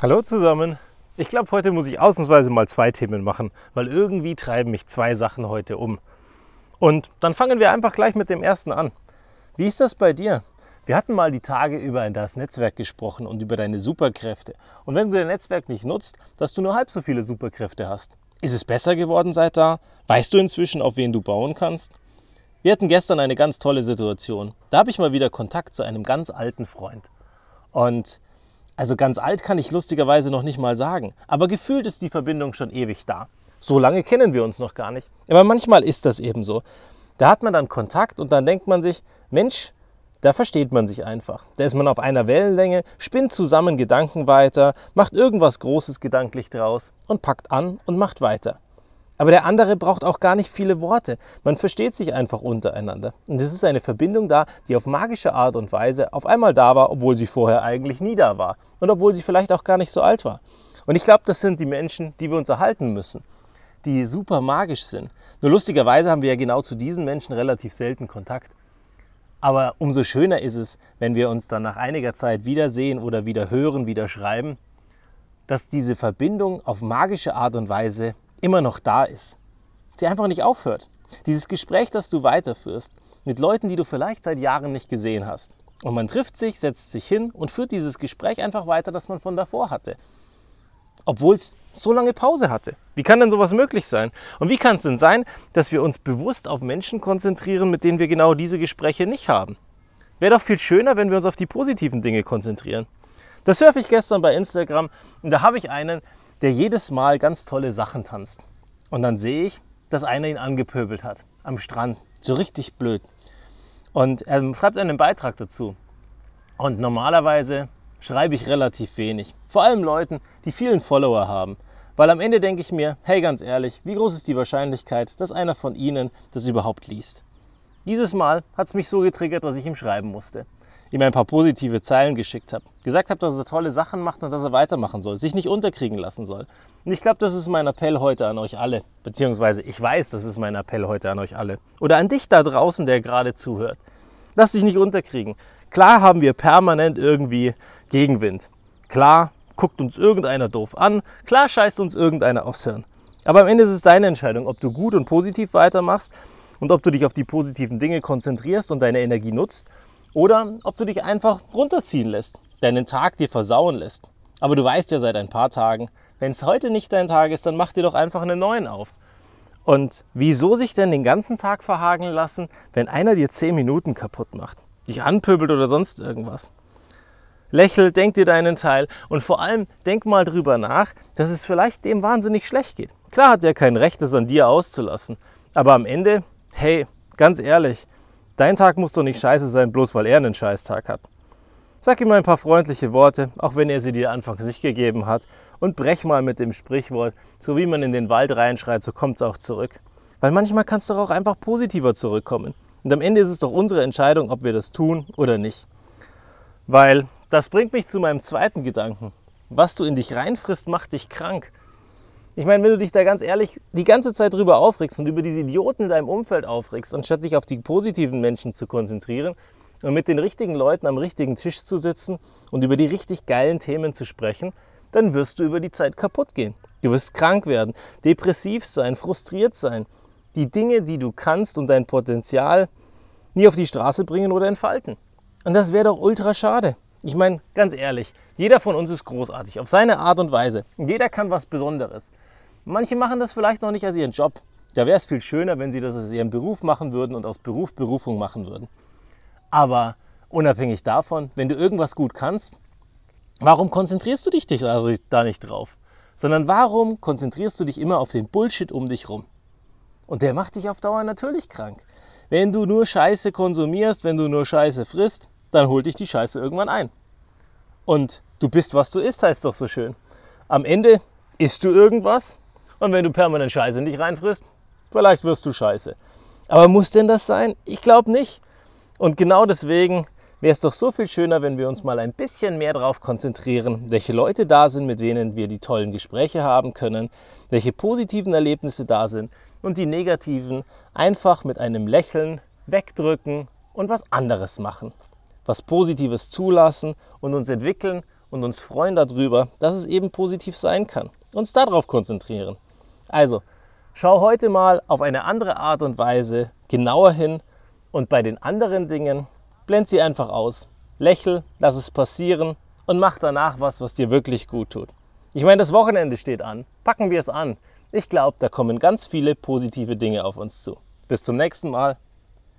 Hallo zusammen. Ich glaube, heute muss ich ausnahmsweise mal zwei Themen machen, weil irgendwie treiben mich zwei Sachen heute um. Und dann fangen wir einfach gleich mit dem ersten an. Wie ist das bei dir? Wir hatten mal die Tage über das Netzwerk gesprochen und über deine Superkräfte. Und wenn du dein Netzwerk nicht nutzt, dass du nur halb so viele Superkräfte hast. Ist es besser geworden seit da? Weißt du inzwischen, auf wen du bauen kannst? Wir hatten gestern eine ganz tolle Situation. Da habe ich mal wieder Kontakt zu einem ganz alten Freund. Und also ganz alt kann ich lustigerweise noch nicht mal sagen, aber gefühlt ist die Verbindung schon ewig da. So lange kennen wir uns noch gar nicht. Aber manchmal ist das eben so. Da hat man dann Kontakt und dann denkt man sich, Mensch, da versteht man sich einfach. Da ist man auf einer Wellenlänge, spinnt zusammen Gedanken weiter, macht irgendwas Großes gedanklich draus und packt an und macht weiter. Aber der andere braucht auch gar nicht viele Worte. Man versteht sich einfach untereinander. Und es ist eine Verbindung da, die auf magische Art und Weise auf einmal da war, obwohl sie vorher eigentlich nie da war. Und obwohl sie vielleicht auch gar nicht so alt war. Und ich glaube, das sind die Menschen, die wir uns erhalten müssen, die super magisch sind. Nur lustigerweise haben wir ja genau zu diesen Menschen relativ selten Kontakt. Aber umso schöner ist es, wenn wir uns dann nach einiger Zeit wiedersehen oder wieder hören, wieder schreiben, dass diese Verbindung auf magische Art und Weise immer noch da ist. Sie einfach nicht aufhört. Dieses Gespräch, das du weiterführst, mit Leuten, die du vielleicht seit Jahren nicht gesehen hast. Und man trifft sich, setzt sich hin und führt dieses Gespräch einfach weiter, das man von davor hatte. Obwohl es so lange Pause hatte. Wie kann denn sowas möglich sein? Und wie kann es denn sein, dass wir uns bewusst auf Menschen konzentrieren, mit denen wir genau diese Gespräche nicht haben? Wäre doch viel schöner, wenn wir uns auf die positiven Dinge konzentrieren. Das surfe ich gestern bei Instagram und da habe ich einen, der jedes Mal ganz tolle Sachen tanzt. Und dann sehe ich, dass einer ihn angepöbelt hat am Strand. So richtig blöd. Und er schreibt einen Beitrag dazu. Und normalerweise schreibe ich relativ wenig. Vor allem Leuten, die vielen Follower haben. Weil am Ende denke ich mir, hey ganz ehrlich, wie groß ist die Wahrscheinlichkeit, dass einer von Ihnen das überhaupt liest? Dieses Mal hat es mich so getriggert, dass ich ihm schreiben musste ihm ein paar positive Zeilen geschickt habe. Gesagt habe, dass er tolle Sachen macht und dass er weitermachen soll, sich nicht unterkriegen lassen soll. Und ich glaube, das ist mein Appell heute an euch alle. Beziehungsweise ich weiß, das ist mein Appell heute an euch alle. Oder an dich da draußen, der gerade zuhört. Lass dich nicht unterkriegen. Klar haben wir permanent irgendwie Gegenwind. Klar guckt uns irgendeiner doof an. Klar scheißt uns irgendeiner aufs Hirn. Aber am Ende ist es deine Entscheidung, ob du gut und positiv weitermachst und ob du dich auf die positiven Dinge konzentrierst und deine Energie nutzt oder ob du dich einfach runterziehen lässt, deinen Tag dir versauen lässt. Aber du weißt ja seit ein paar Tagen, wenn es heute nicht dein Tag ist, dann mach dir doch einfach einen neuen auf. Und wieso sich denn den ganzen Tag verhagen lassen, wenn einer dir 10 Minuten kaputt macht, dich anpöbelt oder sonst irgendwas? Lächel, denk dir deinen Teil und vor allem denk mal drüber nach, dass es vielleicht dem wahnsinnig schlecht geht. Klar hat er kein Recht, es an dir auszulassen, aber am Ende, hey, ganz ehrlich, Dein Tag muss doch nicht scheiße sein, bloß weil er einen Scheißtag hat. Sag ihm ein paar freundliche Worte, auch wenn er sie dir anfangs nicht gegeben hat, und brech mal mit dem Sprichwort, so wie man in den Wald reinschreit, so kommt es auch zurück. Weil manchmal kannst du auch einfach positiver zurückkommen. Und am Ende ist es doch unsere Entscheidung, ob wir das tun oder nicht. Weil das bringt mich zu meinem zweiten Gedanken. Was du in dich reinfrisst, macht dich krank. Ich meine, wenn du dich da ganz ehrlich die ganze Zeit drüber aufregst und über diese Idioten in deinem Umfeld aufregst, anstatt dich auf die positiven Menschen zu konzentrieren und mit den richtigen Leuten am richtigen Tisch zu sitzen und über die richtig geilen Themen zu sprechen, dann wirst du über die Zeit kaputt gehen. Du wirst krank werden, depressiv sein, frustriert sein. Die Dinge, die du kannst und dein Potenzial nie auf die Straße bringen oder entfalten. Und das wäre doch ultra schade. Ich meine, ganz ehrlich, jeder von uns ist großartig, auf seine Art und Weise. Jeder kann was Besonderes. Manche machen das vielleicht noch nicht als ihren Job. Da wäre es viel schöner, wenn sie das als ihren Beruf machen würden und aus Beruf Berufung machen würden. Aber unabhängig davon, wenn du irgendwas gut kannst, warum konzentrierst du dich da nicht drauf? Sondern warum konzentrierst du dich immer auf den Bullshit um dich rum? Und der macht dich auf Dauer natürlich krank. Wenn du nur Scheiße konsumierst, wenn du nur Scheiße frisst, dann holt dich die Scheiße irgendwann ein. Und du bist, was du isst, heißt doch so schön. Am Ende isst du irgendwas und wenn du permanent Scheiße nicht reinfrisst, vielleicht wirst du Scheiße. Aber muss denn das sein? Ich glaube nicht. Und genau deswegen wäre es doch so viel schöner, wenn wir uns mal ein bisschen mehr darauf konzentrieren, welche Leute da sind, mit denen wir die tollen Gespräche haben können, welche positiven Erlebnisse da sind und die negativen einfach mit einem Lächeln wegdrücken und was anderes machen. Was Positives zulassen und uns entwickeln und uns freuen darüber, dass es eben positiv sein kann. Uns darauf konzentrieren. Also, schau heute mal auf eine andere Art und Weise genauer hin und bei den anderen Dingen blend sie einfach aus. Lächel, lass es passieren und mach danach was, was dir wirklich gut tut. Ich meine, das Wochenende steht an. Packen wir es an. Ich glaube, da kommen ganz viele positive Dinge auf uns zu. Bis zum nächsten Mal.